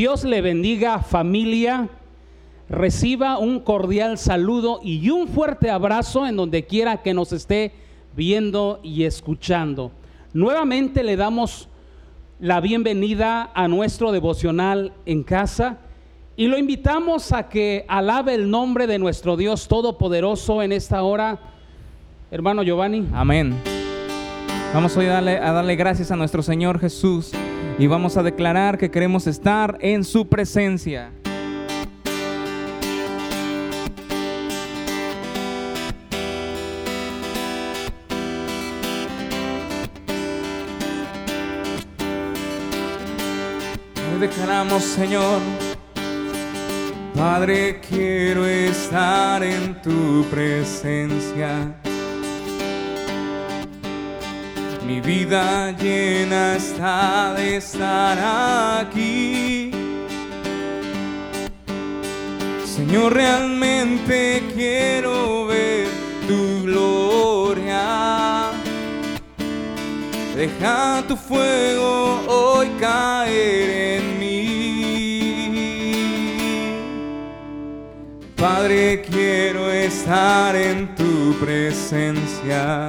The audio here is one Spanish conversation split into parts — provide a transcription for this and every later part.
Dios le bendiga familia. Reciba un cordial saludo y un fuerte abrazo en donde quiera que nos esté viendo y escuchando. Nuevamente le damos la bienvenida a nuestro devocional en casa y lo invitamos a que alabe el nombre de nuestro Dios Todopoderoso en esta hora. Hermano Giovanni. Amén. Vamos hoy a darle, a darle gracias a nuestro Señor Jesús y vamos a declarar que queremos estar en su presencia. Declaramos, Señor, Padre, quiero estar en tu presencia. Mi vida llena está de estar aquí. Señor, realmente quiero ver tu gloria. Deja tu fuego hoy caer en mí. Padre, quiero estar en tu presencia.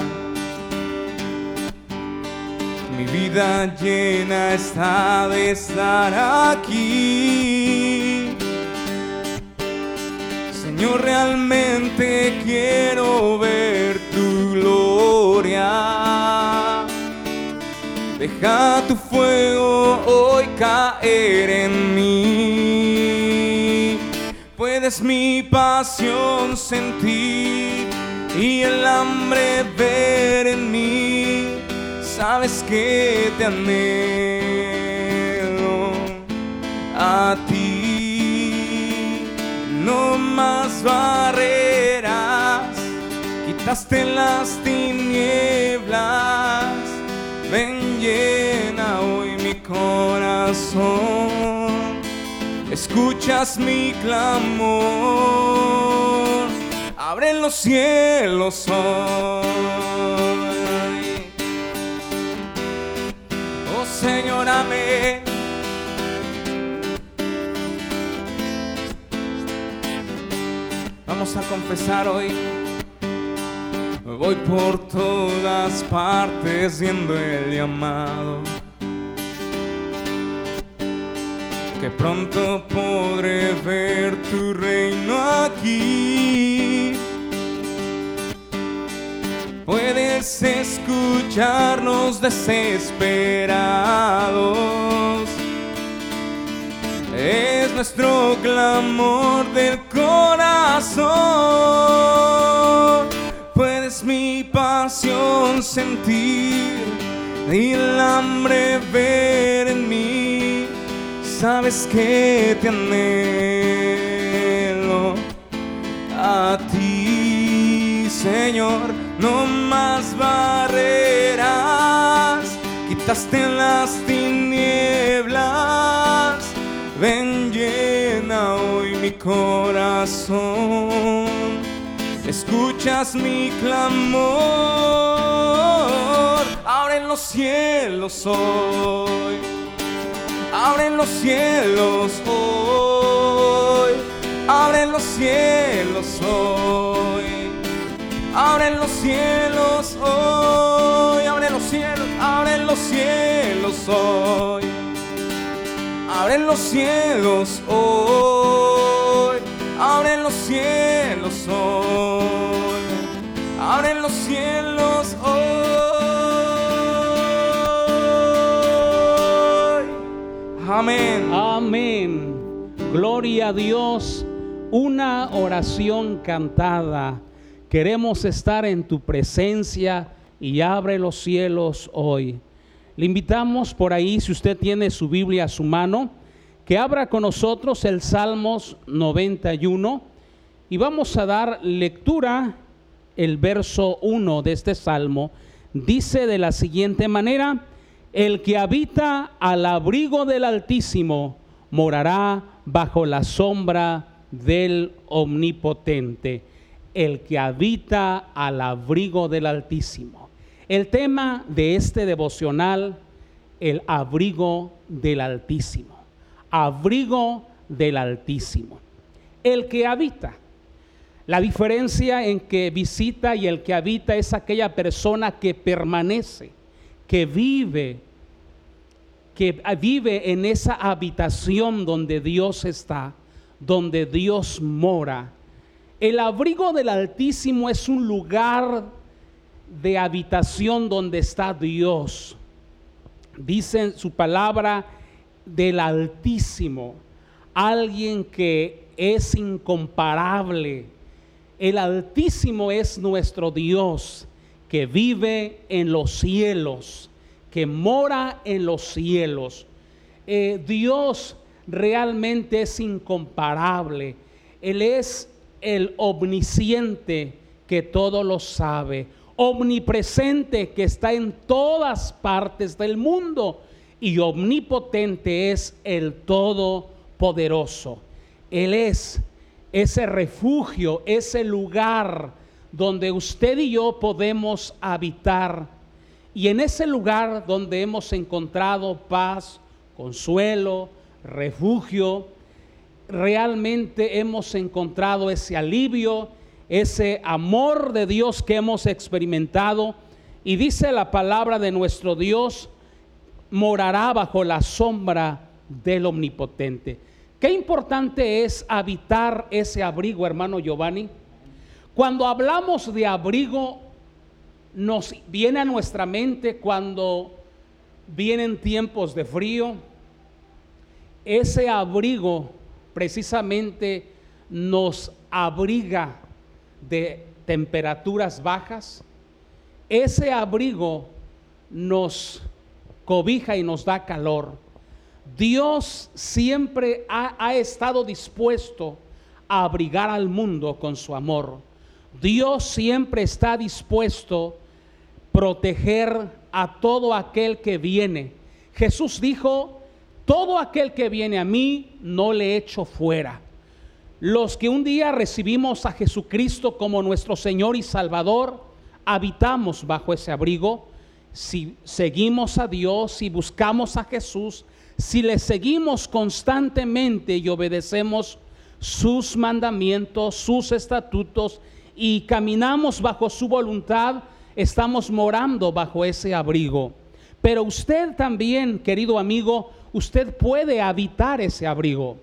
Vida llena está de estar aquí. Señor, realmente quiero ver tu gloria. Deja tu fuego hoy caer en mí. Puedes mi pasión sentir y el hambre ver en mí sabes que te anhelo a ti. No más barreras, quitaste las tinieblas. Ven, llena hoy mi corazón. Escuchas mi clamor. Abre los cielos hoy. Vamos a confesar hoy. Voy por todas partes siendo el llamado. Que pronto podré ver tu reino aquí. Puedes escucharnos desesperados. Es nuestro clamor del corazón. Puedes mi pasión sentir y el hambre ver en mí. Sabes que te anhelo a ti, Señor no más barreras, quitaste las tinieblas, ven llena hoy mi corazón, escuchas mi clamor, abren los cielos hoy, abren los cielos hoy, abren los cielos hoy. Abren los cielos hoy, abren los cielos, abren los cielos hoy. Abren los cielos hoy, abren los cielos hoy. Abren los cielos hoy. Amén. Amén. Gloria a Dios. Una oración cantada. Queremos estar en tu presencia y abre los cielos hoy. Le invitamos por ahí, si usted tiene su Biblia a su mano, que abra con nosotros el Salmos 91 y vamos a dar lectura el verso 1 de este salmo. Dice de la siguiente manera, el que habita al abrigo del Altísimo morará bajo la sombra del Omnipotente el que habita al abrigo del Altísimo. El tema de este devocional, el abrigo del Altísimo. abrigo del Altísimo. El que habita. La diferencia en que visita y el que habita es aquella persona que permanece, que vive, que vive en esa habitación donde Dios está, donde Dios mora. El abrigo del Altísimo es un lugar de habitación donde está Dios. Dice su palabra del Altísimo, alguien que es incomparable. El Altísimo es nuestro Dios que vive en los cielos, que mora en los cielos. Eh, Dios realmente es incomparable. Él es el omnisciente que todo lo sabe, omnipresente que está en todas partes del mundo y omnipotente es el Todopoderoso. Él es ese refugio, ese lugar donde usted y yo podemos habitar. Y en ese lugar donde hemos encontrado paz, consuelo, refugio, realmente hemos encontrado ese alivio, ese amor de Dios que hemos experimentado. Y dice la palabra de nuestro Dios, morará bajo la sombra del Omnipotente. Qué importante es habitar ese abrigo, hermano Giovanni. Cuando hablamos de abrigo, nos viene a nuestra mente cuando vienen tiempos de frío. Ese abrigo precisamente nos abriga de temperaturas bajas. Ese abrigo nos cobija y nos da calor. Dios siempre ha, estado dispuesto a abrigar al mundo con su amor. Dios siempre está dispuesto a proteger a todo aquel que viene. Jesús dijo, todo aquel que viene a mí no le echo fuera. Los que un día recibimos a Jesucristo como nuestro Señor y Salvador, habitamos bajo ese abrigo. Si seguimos a Dios, si buscamos a Jesús, si le seguimos constantemente y obedecemos sus mandamientos, sus estatutos y caminamos bajo su voluntad, estamos morando bajo ese abrigo. Pero usted también, querido amigo, usted puede habitar ese abrigo.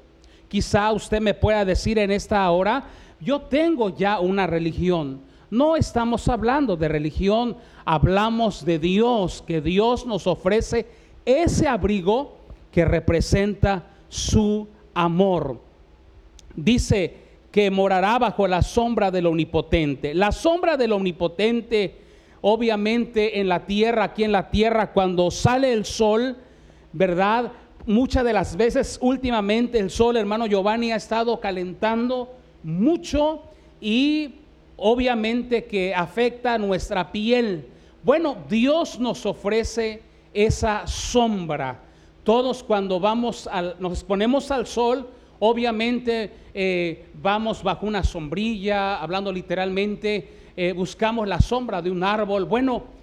Quizá usted me pueda decir en esta hora, yo tengo ya una religión. No estamos hablando de religión, hablamos de Dios, que Dios nos ofrece ese abrigo que representa su amor. Dice que morará bajo la sombra del omnipotente. La sombra del omnipotente, obviamente en la tierra, aquí en la tierra, cuando sale el sol, ¿verdad? Muchas de las veces últimamente el sol, hermano Giovanni, ha estado calentando mucho y obviamente que afecta a nuestra piel. Bueno, Dios nos ofrece esa sombra. Todos cuando vamos al, nos exponemos al sol, obviamente eh, vamos bajo una sombrilla, hablando literalmente, eh, buscamos la sombra de un árbol. Bueno,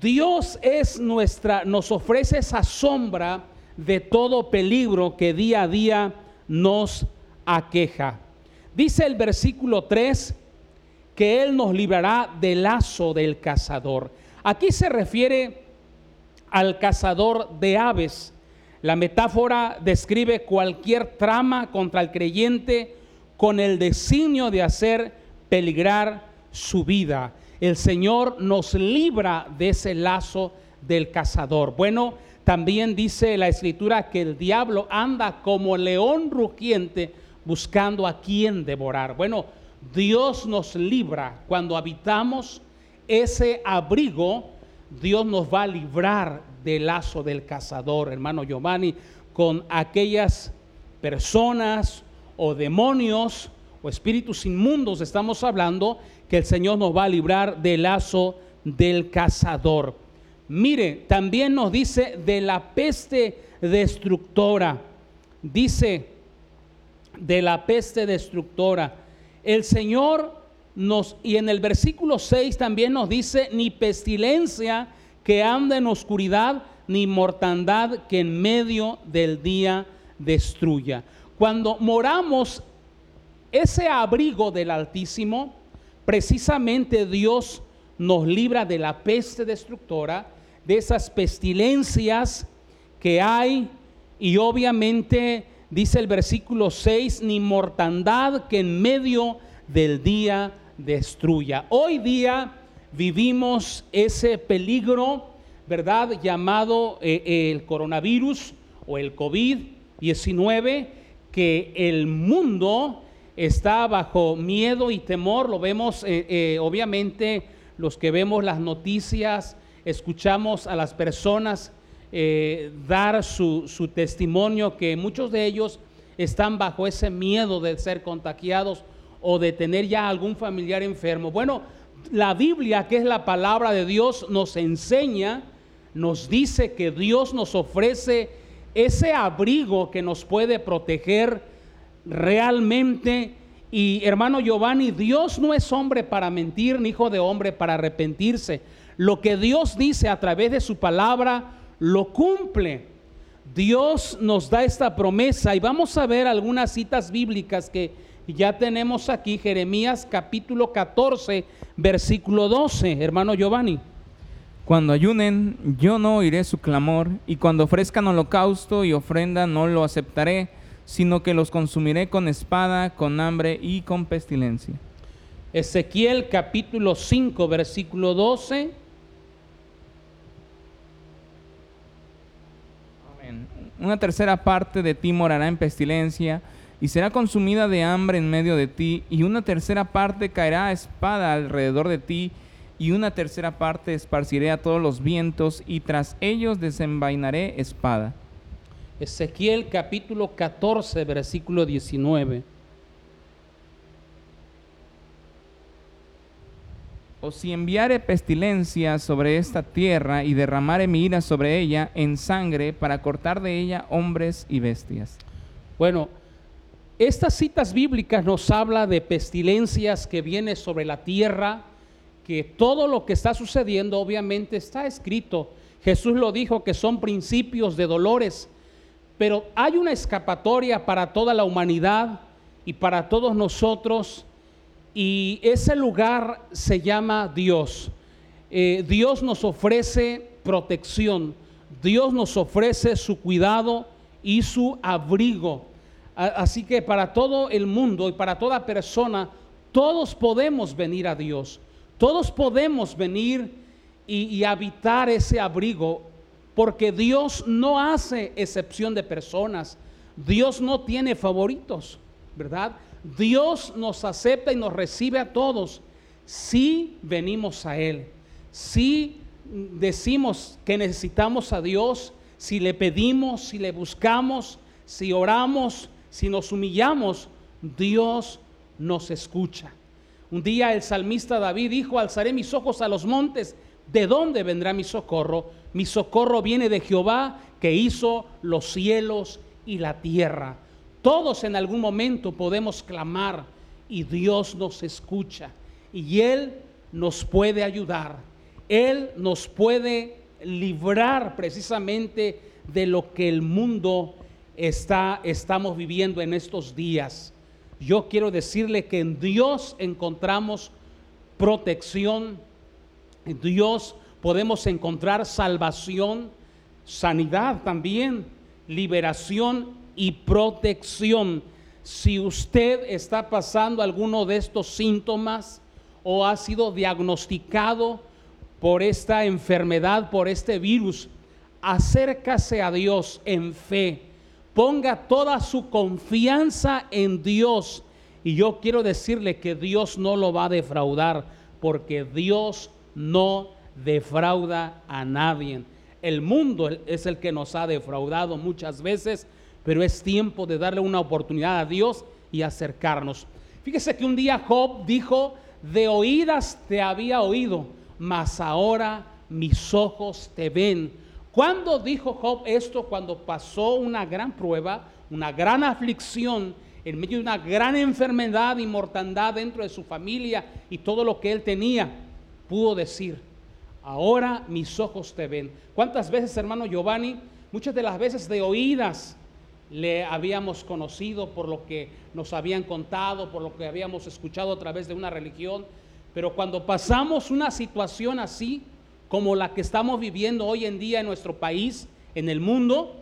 Dios es nuestra, nos ofrece esa sombra de todo peligro que día a día nos aqueja. Dice el versículo 3 que Él nos librará del lazo del cazador. Aquí se refiere al cazador de aves. La metáfora describe cualquier trama contra el creyente con el designio de hacer peligrar su vida el Señor nos libra de ese lazo del cazador. Bueno, también dice la escritura que el diablo anda como león rugiente buscando a quien devorar. Bueno, Dios nos libra cuando habitamos ese abrigo. Dios nos va a librar del lazo del cazador, hermano Giovanni, con aquellas personas o demonios o espíritus inmundos estamos hablando que el Señor nos va a librar del lazo del cazador. Mire, también nos dice de la peste destructora. Dice de la peste destructora. El Señor nos, y en el versículo 6 también nos dice, ni pestilencia que anda en oscuridad, ni mortandad que en medio del día destruya. Cuando moramos ese abrigo del Altísimo, precisamente Dios nos libra de la peste destructora, de esas pestilencias que hay y obviamente dice el versículo 6, ni mortandad que en medio del día destruya. Hoy día vivimos ese peligro, ¿verdad? Llamado eh, el coronavirus o el COVID-19, que el mundo está bajo miedo y temor. Lo vemos, eh, eh, obviamente, los que vemos las noticias, escuchamos a las personas dar su, su testimonio, que muchos de ellos están bajo ese miedo de ser contagiados o de tener ya algún familiar enfermo. Bueno, la Biblia, que es la palabra de Dios, nos enseña, nos dice que Dios nos ofrece ese abrigo que nos puede proteger realmente. Y hermano Giovanni, Dios no es hombre para mentir, ni hijo de hombre para arrepentirse. Lo que Dios dice a través de su palabra, lo cumple. Dios nos da esta promesa y vamos a ver algunas citas bíblicas que ya tenemos aquí Jeremías capítulo 14, versículo 12, hermano Giovanni. Cuando ayunen, yo no oiré su clamor, y cuando ofrezcan holocausto y ofrenda, no lo aceptaré, sino que los consumiré con espada, con hambre y con pestilencia. Ezequiel capítulo 5, versículo 12. Una tercera parte de ti morará en pestilencia, y será consumida de hambre en medio de ti, y una tercera parte caerá a espada alrededor de ti, y una tercera parte esparciré a todos los vientos, y tras ellos desenvainaré espada. Ezequiel capítulo 14, versículo 19. O si enviare pestilencia sobre esta tierra y derramare mi ira sobre ella en sangre para cortar de ella hombres y bestias. Bueno, estas citas bíblicas nos habla de pestilencias que vienen sobre la tierra, que todo lo que está sucediendo obviamente está escrito. Jesús lo dijo que son principios de dolores, pero hay una escapatoria para toda la humanidad y para todos nosotros y ese lugar se llama Dios. Eh, Dios nos ofrece protección, Dios nos ofrece su cuidado y su abrigo. Así que para todo el mundo y para toda persona, todos podemos venir a Dios. Todos podemos venir y, habitar ese abrigo porque Dios no hace excepción de personas. Dios no tiene favoritos, ¿verdad? Dios nos acepta y nos recibe a todos si venimos a Él. Si decimos que necesitamos a Dios, si le pedimos, si le buscamos, si oramos, si nos humillamos, Dios nos escucha. Un día el salmista David dijo, alzaré mis ojos a los montes, ¿de dónde vendrá mi socorro? Mi socorro viene de Jehová que hizo los cielos y la tierra. Todos en algún momento podemos clamar y Dios nos escucha y Él nos puede ayudar. Él nos puede librar precisamente de lo que el mundo está, estamos viviendo en estos días. Yo quiero decirle que en Dios encontramos protección, Dios podemos encontrar salvación, sanidad también, liberación y protección. Si usted está pasando alguno de estos síntomas o ha sido diagnosticado por esta enfermedad, por este virus, acércase a Dios en fe ponga toda su confianza en Dios. Y yo quiero decirle que Dios no lo va a defraudar, porque Dios no defrauda a nadie. El mundo es el que nos ha defraudado muchas veces, pero es tiempo de darle una oportunidad a Dios y acercarnos. Fíjese que un día Job dijo, de oídas te había oído, mas ahora mis ojos te ven. ¿Cuándo dijo Job esto? Cuando pasó una gran prueba, una gran aflicción, en medio de una gran enfermedad y mortandad dentro de su familia y todo lo que él tenía, pudo decir, ahora mis ojos te ven. ¿Cuántas veces, hermano Giovanni? Muchas de las veces de oídas le habíamos conocido, por lo que nos habían contado, por lo que habíamos escuchado a través de una religión. Pero cuando pasamos una situación así, como la que estamos viviendo hoy en día en nuestro país, en el mundo,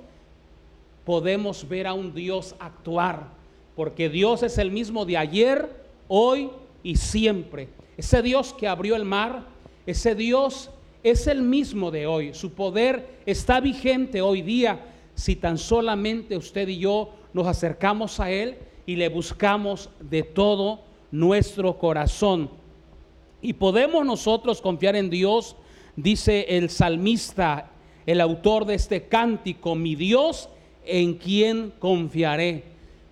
podemos ver a un Dios actuar, porque Dios es el mismo de ayer, hoy y siempre. Ese Dios que abrió el mar, ese Dios es el mismo de hoy. Su poder está vigente hoy día si tan solamente usted y yo nos acercamos a Él y le buscamos de todo nuestro corazón. Y podemos nosotros confiar en Dios, dice el salmista, el autor de este cántico, mi Dios en quien confiaré.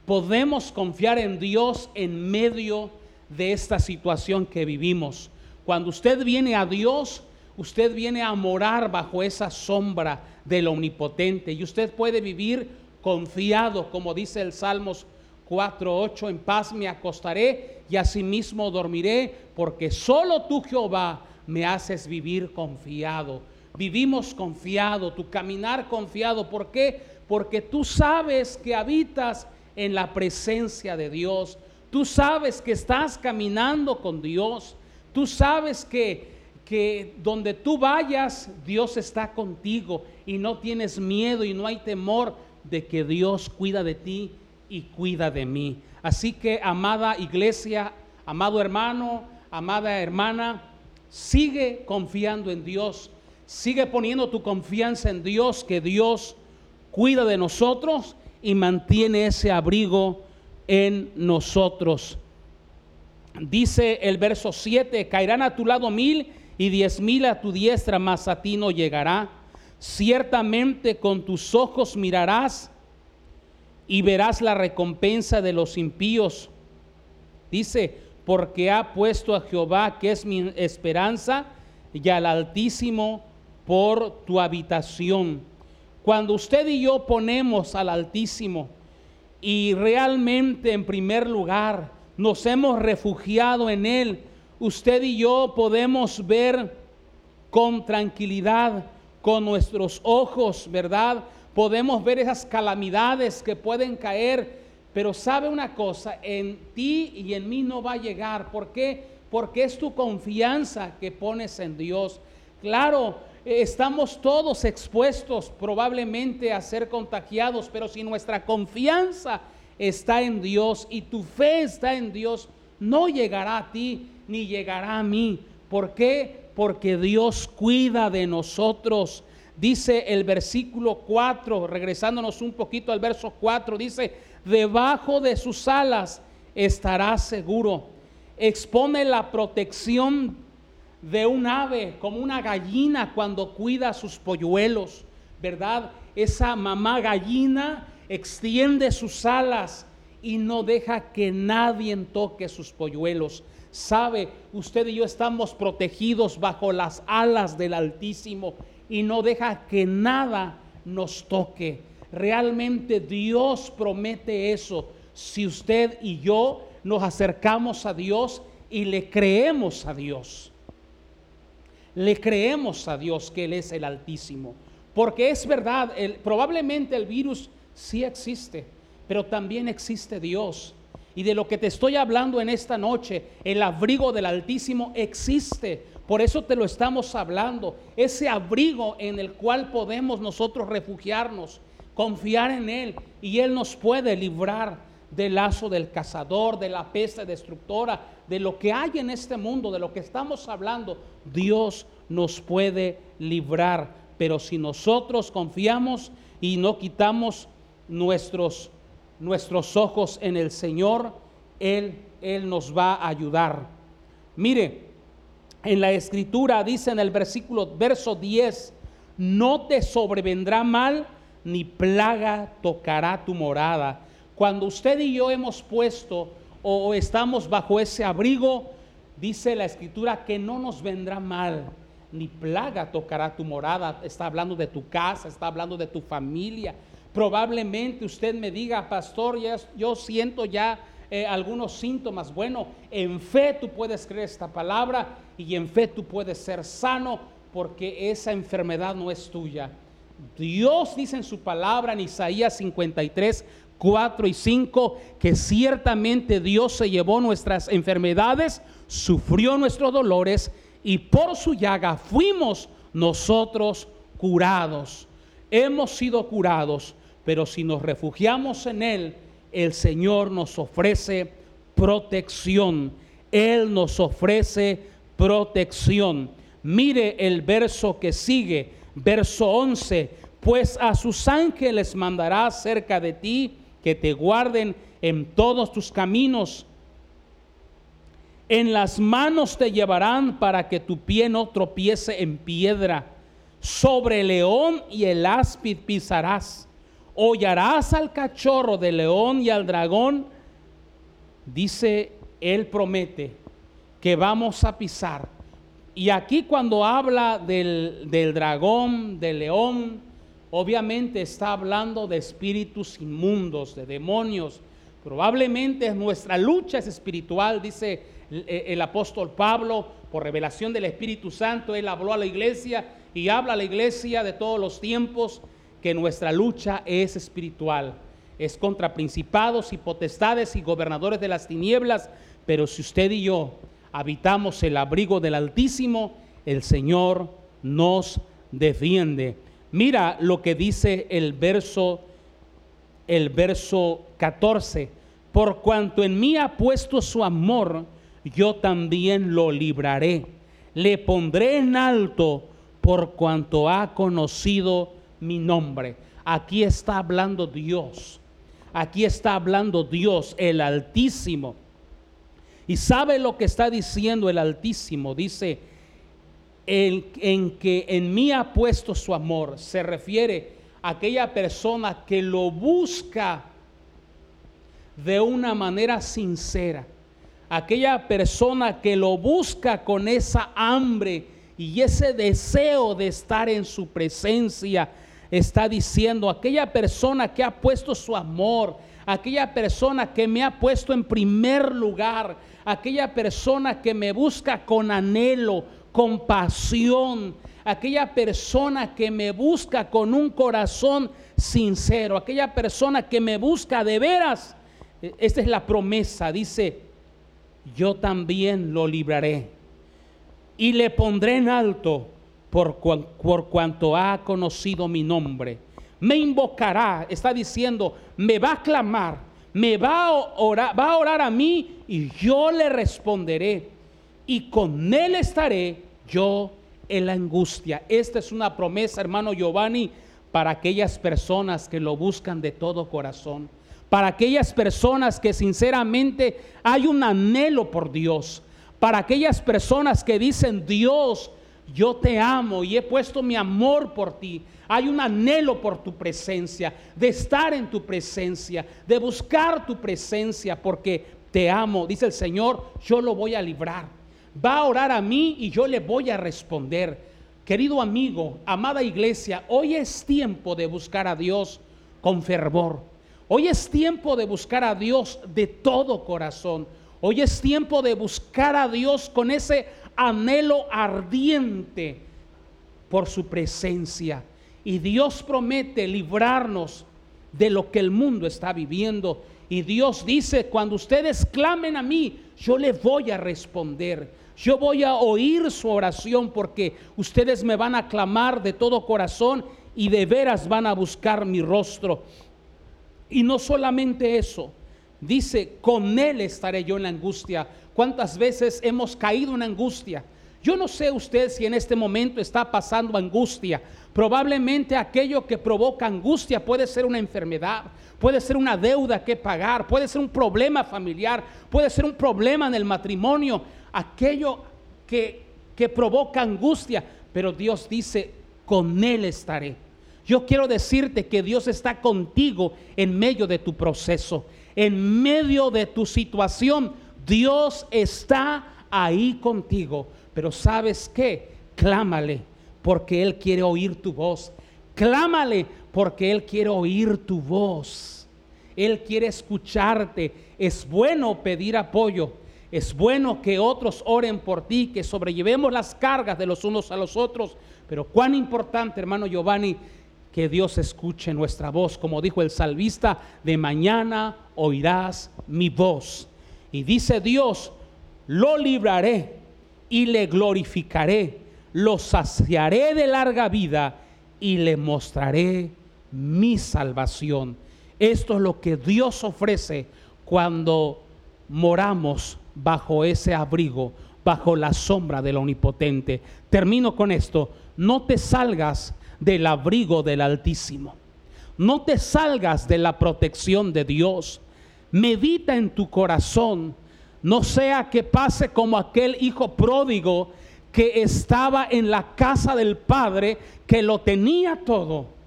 Podemos confiar en Dios en medio de esta situación que vivimos. Cuando usted viene a Dios, usted viene a morar bajo esa sombra del omnipotente y usted puede vivir confiado, como dice el Salmos 4:8, en paz me acostaré y asimismo dormiré, porque solo tú Jehová me haces vivir confiado. Vivimos confiado, tu caminar confiado, ¿por qué? Porque tú sabes que habitas en la presencia de Dios. Tú sabes que estás caminando con Dios. Tú sabes que que donde tú vayas, Dios está contigo y no tienes miedo y no hay temor de que Dios cuida de ti y cuida de mí. Así que, amada iglesia, amado hermano, amada hermana, sigue confiando en Dios, sigue poniendo tu confianza en Dios, que Dios cuida de nosotros y mantiene ese abrigo en nosotros. Dice el verso 7, caerán a tu lado mil y diez mil a tu diestra, mas a ti no llegará. Ciertamente con tus ojos mirarás y verás la recompensa de los impíos. Dice, porque ha puesto a Jehová, que es mi esperanza, y al Altísimo por tu habitación. Cuando usted y yo ponemos al Altísimo y realmente en primer lugar nos hemos refugiado en Él, usted y yo podemos ver con tranquilidad, con nuestros ojos, ¿verdad? Podemos ver esas calamidades que pueden caer, pero sabe una cosa, en ti y en mí no va a llegar. ¿Por qué? Porque es tu confianza que pones en Dios. Claro, estamos todos expuestos probablemente a ser contagiados, pero si nuestra confianza está en Dios y tu fe está en Dios, no llegará a ti ni llegará a mí. ¿Por qué? Porque Dios cuida de nosotros. Dice el versículo 4, regresándonos un poquito al verso 4, dice, debajo de sus alas estará seguro. Expone la protección de un ave, como una gallina cuando cuida a sus polluelos, ¿verdad? Esa mamá gallina extiende sus alas y no deja que nadie toque sus polluelos. Sabe, usted y yo estamos protegidos bajo las alas del Altísimo y no deja que nada nos toque. Realmente Dios promete eso. Si usted y yo nos acercamos a Dios y le creemos a Dios. Le creemos a Dios que Él es el Altísimo. Porque es verdad, probablemente el virus sí existe, pero también existe Dios. Y de lo que te estoy hablando en esta noche, el abrigo del Altísimo existe. Por eso te lo estamos hablando. Ese abrigo en el cual podemos nosotros refugiarnos, confiar en Él. Y Él nos puede librar del lazo del cazador, de la peste destructora, de lo que hay en este mundo, de lo que estamos hablando. Dios nos puede librar. Pero si nosotros confiamos y no quitamos nuestros nuestros ojos en el Señor, Él, Él nos va a ayudar. Mire, en la escritura dice en el versículo, verso 10, no te sobrevendrá mal, ni plaga tocará tu morada. Cuando usted y yo hemos puesto o estamos bajo ese abrigo, dice la escritura que no nos vendrá mal, ni plaga tocará tu morada. Está hablando de tu casa, está hablando de tu familia, Probablemente usted me diga, pastor, ya, yo siento ya eh, algunos síntomas. Bueno, en fe tú puedes creer esta palabra y en fe tú puedes ser sano porque esa enfermedad no es tuya. Dios dice en su palabra en Isaías 53, 4 y 5, que ciertamente Dios se llevó nuestras enfermedades, sufrió nuestros dolores y por su llaga fuimos nosotros curados. Hemos sido curados, pero si nos refugiamos en Él, el Señor nos ofrece protección. Él nos ofrece protección. Mire el verso que sigue, verso 11, pues a sus ángeles mandará cerca de ti que te guarden en todos tus caminos. En las manos te llevarán para que tu pie no tropiece en piedra. Sobre el león y el áspid pisarás. Hollarás al cachorro del león y al dragón. Dice, él promete que vamos a pisar. Y aquí cuando habla del, del dragón, del león, obviamente está hablando de espíritus inmundos, de demonios. Probablemente nuestra lucha es espiritual, dice el, apóstol Pablo, por revelación del Espíritu Santo, él habló a la iglesia y habla a la iglesia de todos los tiempos que nuestra lucha es espiritual. Es contra principados y potestades y gobernadores de las tinieblas, pero si usted y yo habitamos el abrigo del Altísimo, el Señor nos defiende. Mira lo que dice el verso el verso 14, por cuanto en mí ha puesto su amor, yo también lo libraré. Le pondré en alto por cuanto ha conocido mi nombre. Aquí está hablando Dios. Aquí está hablando Dios, el Altísimo. Y sabe lo que está diciendo el Altísimo. Dice, en que en mí ha puesto su amor, se refiere a aquella persona que lo busca de una manera sincera. Aquella persona que lo busca con esa hambre y ese deseo de estar en su presencia, está diciendo, aquella persona que ha puesto su amor, aquella persona que me ha puesto en primer lugar, aquella persona que me busca con anhelo, con pasión, aquella persona que me busca con un corazón sincero, aquella persona que me busca de veras. E, esta es la promesa, dice, yo también lo libraré y le pondré en alto por, por cuanto ha conocido mi nombre. Me invocará, está diciendo, me va a clamar, me va a orar, va a orar a mí y yo le responderé. Y con él estaré yo en la angustia. Esta es una promesa, hermano Giovanni, para aquellas personas que lo buscan de todo corazón. Para aquellas personas que sinceramente hay un anhelo por Dios. Para aquellas personas que dicen, Dios, yo te amo y he puesto mi amor por ti. Hay un anhelo por tu presencia, de estar en tu presencia, de buscar tu presencia, porque te amo. Dice el Señor, yo lo voy a librar. Va a orar a mí y yo le voy a responder. Querido amigo, amada iglesia, hoy es tiempo de buscar a Dios con fervor. Hoy es tiempo de buscar a Dios de todo corazón. Hoy es tiempo de buscar a Dios con ese anhelo ardiente por su presencia. Y Dios promete librarnos de lo que el mundo está viviendo. Y Dios dice, cuando ustedes clamen a mí, yo les voy a responder. Yo voy a oír su oración porque ustedes me van a clamar de todo corazón y de veras van a buscar mi rostro. Y no solamente eso, dice, con Él estaré yo en la angustia ¿Cuántas veces hemos caído en angustia? Yo no sé usted si en este momento está pasando angustia. Probablemente aquello que provoca angustia puede ser una enfermedad, puede ser una deuda que pagar, puede ser un problema familiar, puede ser un problema en el matrimonio, aquello que, que provoca angustia. Pero Dios dice, con Él estaré. Yo quiero decirte que Dios está contigo en medio de tu proceso, en medio de tu situación Dios está ahí contigo, pero ¿sabes qué? Clámale porque Él quiere oír tu voz. Clámale porque Él quiere oír tu voz. Él quiere escucharte. Es bueno pedir apoyo. Es bueno que otros oren por ti, que sobrellevemos las cargas de los unos a los otros. Pero cuán importante, hermano Giovanni, que Dios escuche nuestra voz, como dijo el salvista, de mañana oirás mi voz. Y dice Dios, lo libraré y le glorificaré, lo saciaré de larga vida y le mostraré mi salvación. Esto es lo que Dios ofrece cuando moramos bajo ese abrigo, bajo la sombra del Omnipotente. Termino con esto. No te salgas del abrigo del Altísimo. No te salgas de la protección de Dios. Medita en tu corazón. No sea que pase como aquel hijo pródigo que estaba en la casa del Padre, que lo tenía todo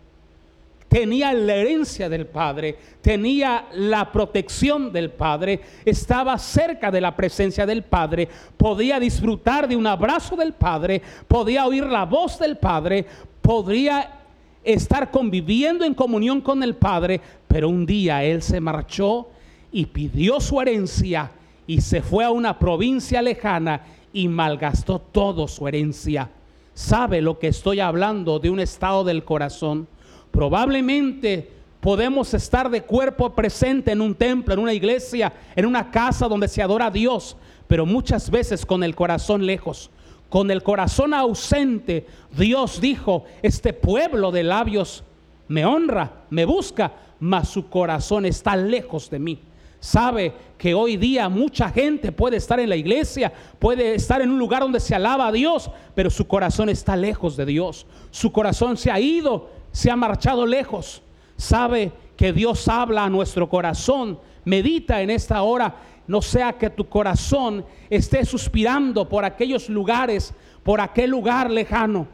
tenía la herencia del Padre, tenía la protección del Padre, estaba cerca de la presencia del Padre, podía disfrutar de un abrazo del Padre, podía oír la voz del Padre, podría estar conviviendo en comunión con el Padre, pero un día Él se marchó y pidió su herencia y se fue a una provincia lejana y malgastó todo su herencia. ¿Sabe lo que estoy hablando de un estado del corazón? Probablemente podemos estar de cuerpo presente en un templo, en una iglesia, en una casa donde se adora a Dios, pero muchas veces con el corazón lejos, con el corazón ausente. Dios dijo, este pueblo de labios me honra, me busca, mas su corazón está lejos de mí. Sabe que hoy día mucha gente puede estar en la iglesia, puede estar en un lugar donde se alaba a Dios, pero su corazón está lejos de Dios. Su corazón se ha ido se ha marchado lejos, sabe que Dios habla a nuestro corazón. Medita en esta hora, no sea que tu corazón esté suspirando por aquellos lugares, por aquel lugar lejano,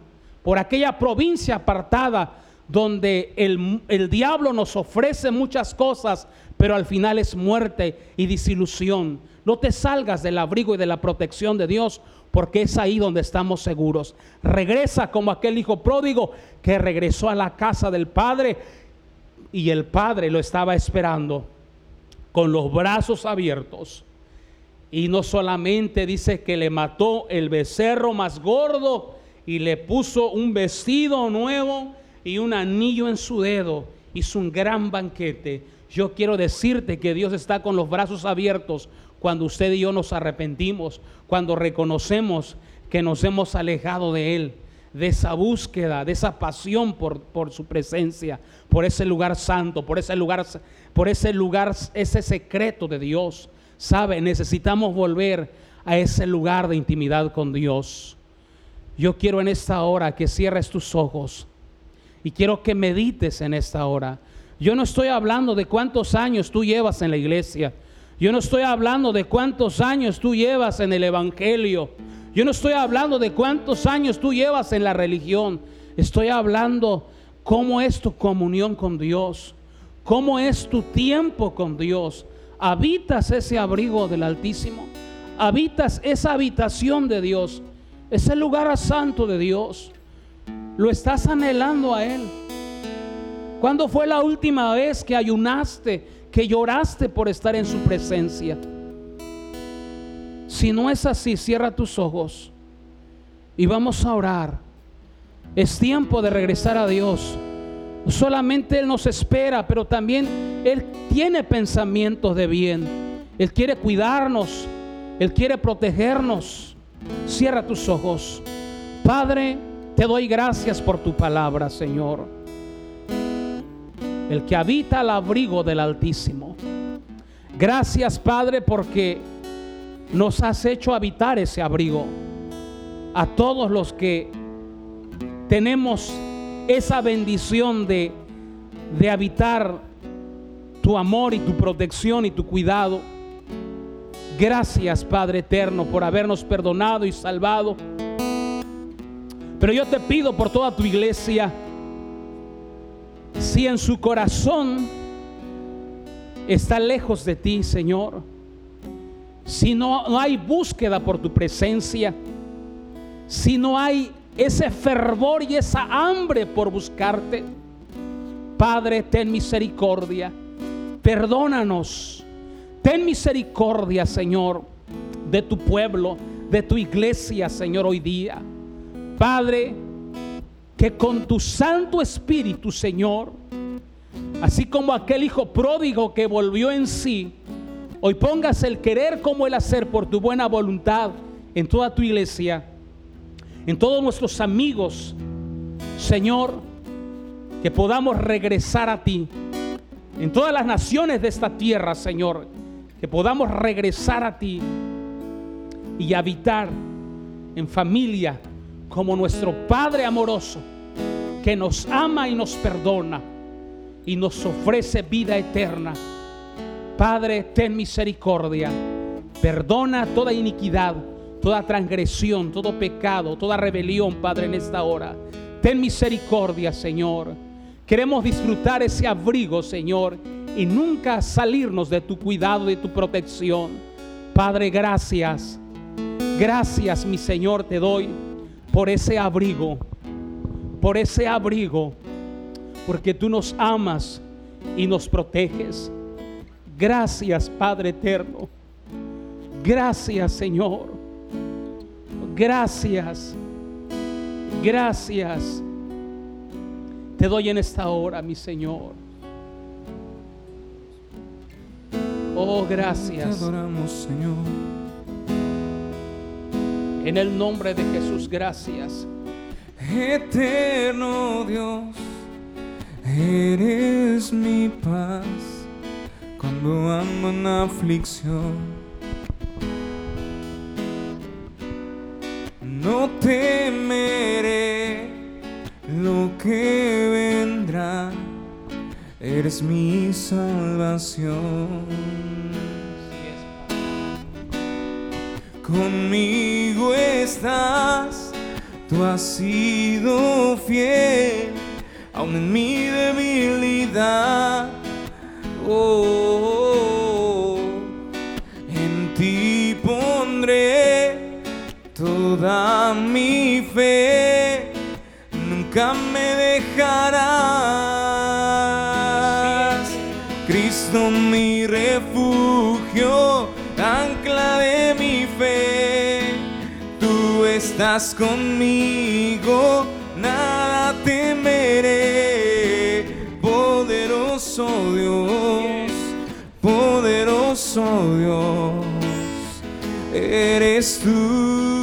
por aquella provincia apartada donde el, el, diablo nos ofrece muchas cosas, pero al final es muerte y disilusión. No te salgas del abrigo y de la protección de Dios, porque es ahí donde estamos seguros. Regresa como aquel hijo pródigo que regresó a la casa del padre y el padre lo estaba esperando con los brazos abiertos. Y no solamente dice que le mató el becerro más gordo y le puso un vestido nuevo y un anillo en su dedo. Hizo un gran banquete. Yo quiero decirte que Dios está con los brazos abiertos cuando usted y yo nos arrepentimos, cuando reconocemos que nos hemos alejado de Él, de esa búsqueda, de esa pasión por, por, su presencia, por ese lugar santo, por ese lugar, por ese lugar, ese secreto de Dios. Sabe, necesitamos volver a ese lugar de intimidad con Dios. Yo quiero en esta hora que cierres tus ojos y quiero que medites en esta hora. Yo no estoy hablando de cuántos años tú llevas en la iglesia. Yo no estoy hablando de cuántos años tú llevas en el Evangelio. Yo no estoy hablando de cuántos años tú llevas en la religión. Estoy hablando cómo es tu comunión con Dios. Cómo es tu tiempo con Dios. Habitas ese abrigo del Altísimo. Habitas esa habitación de Dios. Ese lugar santo de Dios. Lo estás anhelando a Él. ¿Cuándo fue la última vez que ayunaste? que lloraste por estar en su presencia. Si no es así, cierra tus ojos y vamos a orar. Es tiempo de regresar a Dios. Solamente Él nos espera, pero también Él tiene pensamientos de bien. Él quiere cuidarnos, Él quiere protegernos. Cierra tus ojos. Padre, te doy gracias por tu palabra, Señor el que habita al abrigo del Altísimo. Gracias Padre porque nos has hecho habitar ese abrigo. A todos los que tenemos esa bendición de, de habitar tu amor y tu protección y tu cuidado. Gracias Padre eterno por habernos perdonado y salvado. Pero yo te pido por toda tu iglesia si en su corazón está lejos de ti, Señor, si no, no, hay búsqueda por tu presencia, si no hay ese fervor y esa hambre por buscarte, Padre, ten misericordia, perdónanos, ten misericordia, Señor, de tu pueblo, de tu iglesia, Señor, hoy día. Padre, que con tu Santo Espíritu, Señor, así como aquel hijo pródigo que volvió en sí, hoy pongas el querer como el hacer por tu buena voluntad en toda tu iglesia, en todos nuestros amigos, Señor, que podamos regresar a ti, en todas las naciones de esta tierra, Señor, que podamos regresar a ti y habitar en familia como nuestro Padre amoroso que nos ama y nos perdona y nos ofrece vida eterna. Padre, ten misericordia, perdona toda iniquidad, toda transgresión, todo pecado, toda rebelión, Padre, en esta hora. Ten misericordia, Señor. Queremos disfrutar ese abrigo, Señor, y nunca salirnos de tu cuidado, de tu protección. Padre, gracias. Gracias, mi Señor, te doy por ese abrigo, por ese abrigo, porque tú nos amas y nos proteges. Gracias, Padre eterno. Gracias, Señor. Gracias. Gracias. Te doy en esta hora, mi Señor. Oh, gracias. Te adoramos, Señor. En el nombre de Jesús, gracias. Eterno Dios, eres mi paz cuando ando en aflicción. No temeré lo que vendrá, eres mi salvación. Conmigo estás, tú has sido fiel, aun en mi debilidad. Oh, en ti pondré toda mi fe, nunca me dejarás. Cristo mi refugio, estás conmigo, nada temeré. Poderoso Dios, poderoso Dios, eres tú.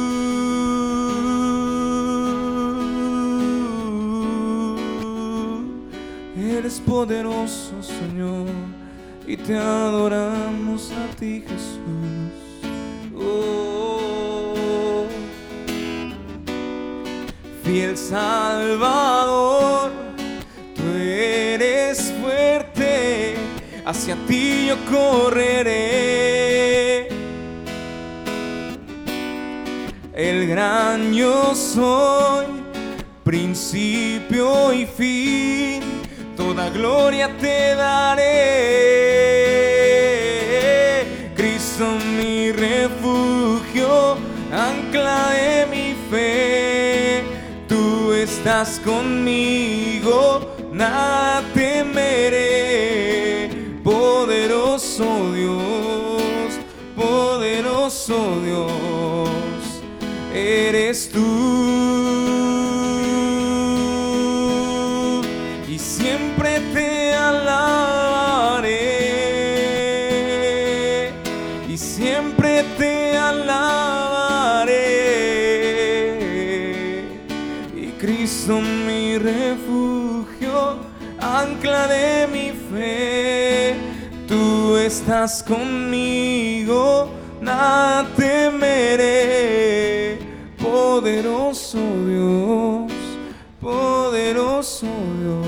Eres poderoso, Señor, y te adoramos a ti, Jesús. Fiel Salvador, tú eres fuerte, hacia ti yo correré. El gran yo soy, principio y fin, toda gloria te daré. Cristo mi refugio, ancla de mi fe, estás conmigo, nada temeré. Poderoso Dios, poderoso Dios, eres tú Cristo mi refugio ancla de mi fe tú estás conmigo nada temeré poderoso Dios poderoso Dios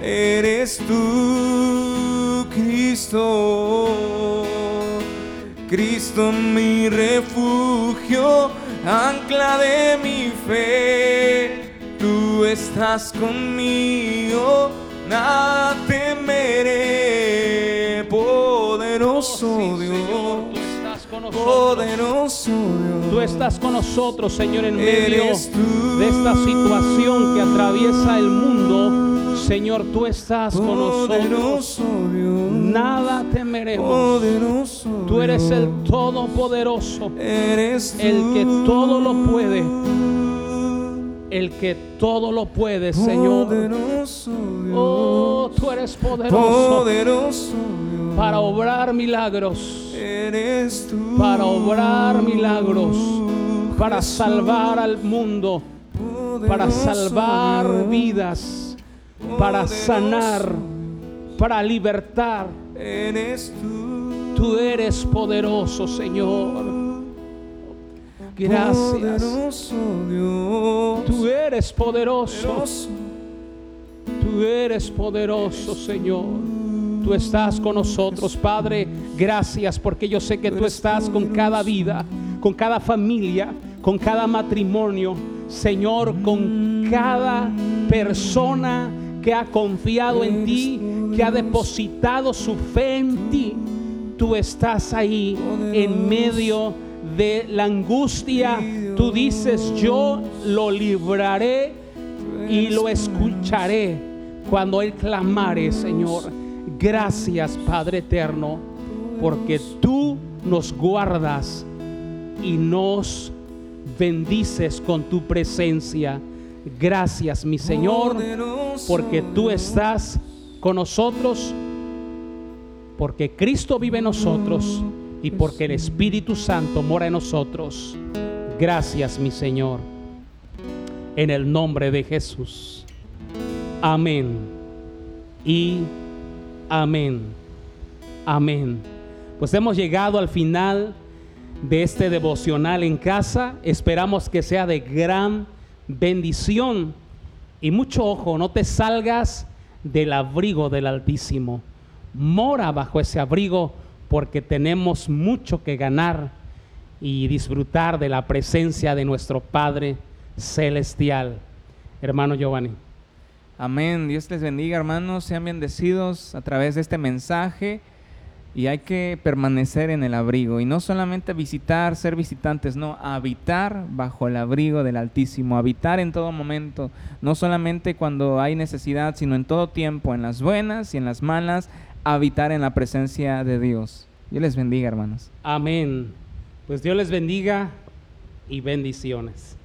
eres tú, Cristo. Cristo mi refugio, ancla de mi fe. Tú estás conmigo, nada temeré. Poderoso Oh, sí, Señor, Dios, tú estás con nosotros. poderoso Dios. Tú estás con nosotros, Señor, en medio de esta situación que atraviesa el mundo. Señor, tú estás con nosotros. Nada temeremos. Tú eres el Todopoderoso. Eres el que todo lo puede. el que todo lo puede, Señor. Oh, tú eres poderoso para obrar milagros, Eres tú. para obrar milagros, para salvar al mundo, para salvar vidas, para sanar, para libertar. Tú. Eres poderoso, Señor. Gracias. Tú eres poderoso. Poderoso. Tú eres poderoso, Señor. Tú estás con nosotros, Padre. Gracias porque yo sé que tú estás con cada vida, con cada familia, con cada matrimonio. Señor, con cada persona que ha confiado en ti, que ha depositado su fe en ti. Tú estás ahí en medio de la angustia. Tú dices, yo lo libraré y lo escucharé cuando Él clamare, Señor. Gracias, Padre eterno, porque tú nos guardas y nos bendices con tu presencia. Gracias, mi Señor, porque tú estás con nosotros, porque Cristo vive en nosotros y porque el Espíritu Santo mora en nosotros. Gracias, mi Señor en el nombre de Jesús. Amén. Y amén. Amén. Pues hemos llegado al final de este devocional en casa. Esperamos que sea de gran bendición. Y mucho ojo, no te salgas del abrigo del Altísimo. Mora bajo ese abrigo porque tenemos mucho que ganar y disfrutar de la presencia de nuestro Padre celestial. Hermano Giovanni. Amén. Dios les bendiga, hermanos. Sean bendecidos a través de este mensaje. Y hay que permanecer en el abrigo. Y no solamente visitar, ser visitantes, no, habitar bajo el abrigo del Altísimo. Habitar en todo momento. No solamente cuando hay necesidad, sino en todo tiempo. En las buenas y en las malas. Habitar en la presencia de Dios. Dios les bendiga, hermanos. Amén. Pues Dios les bendiga y bendiciones.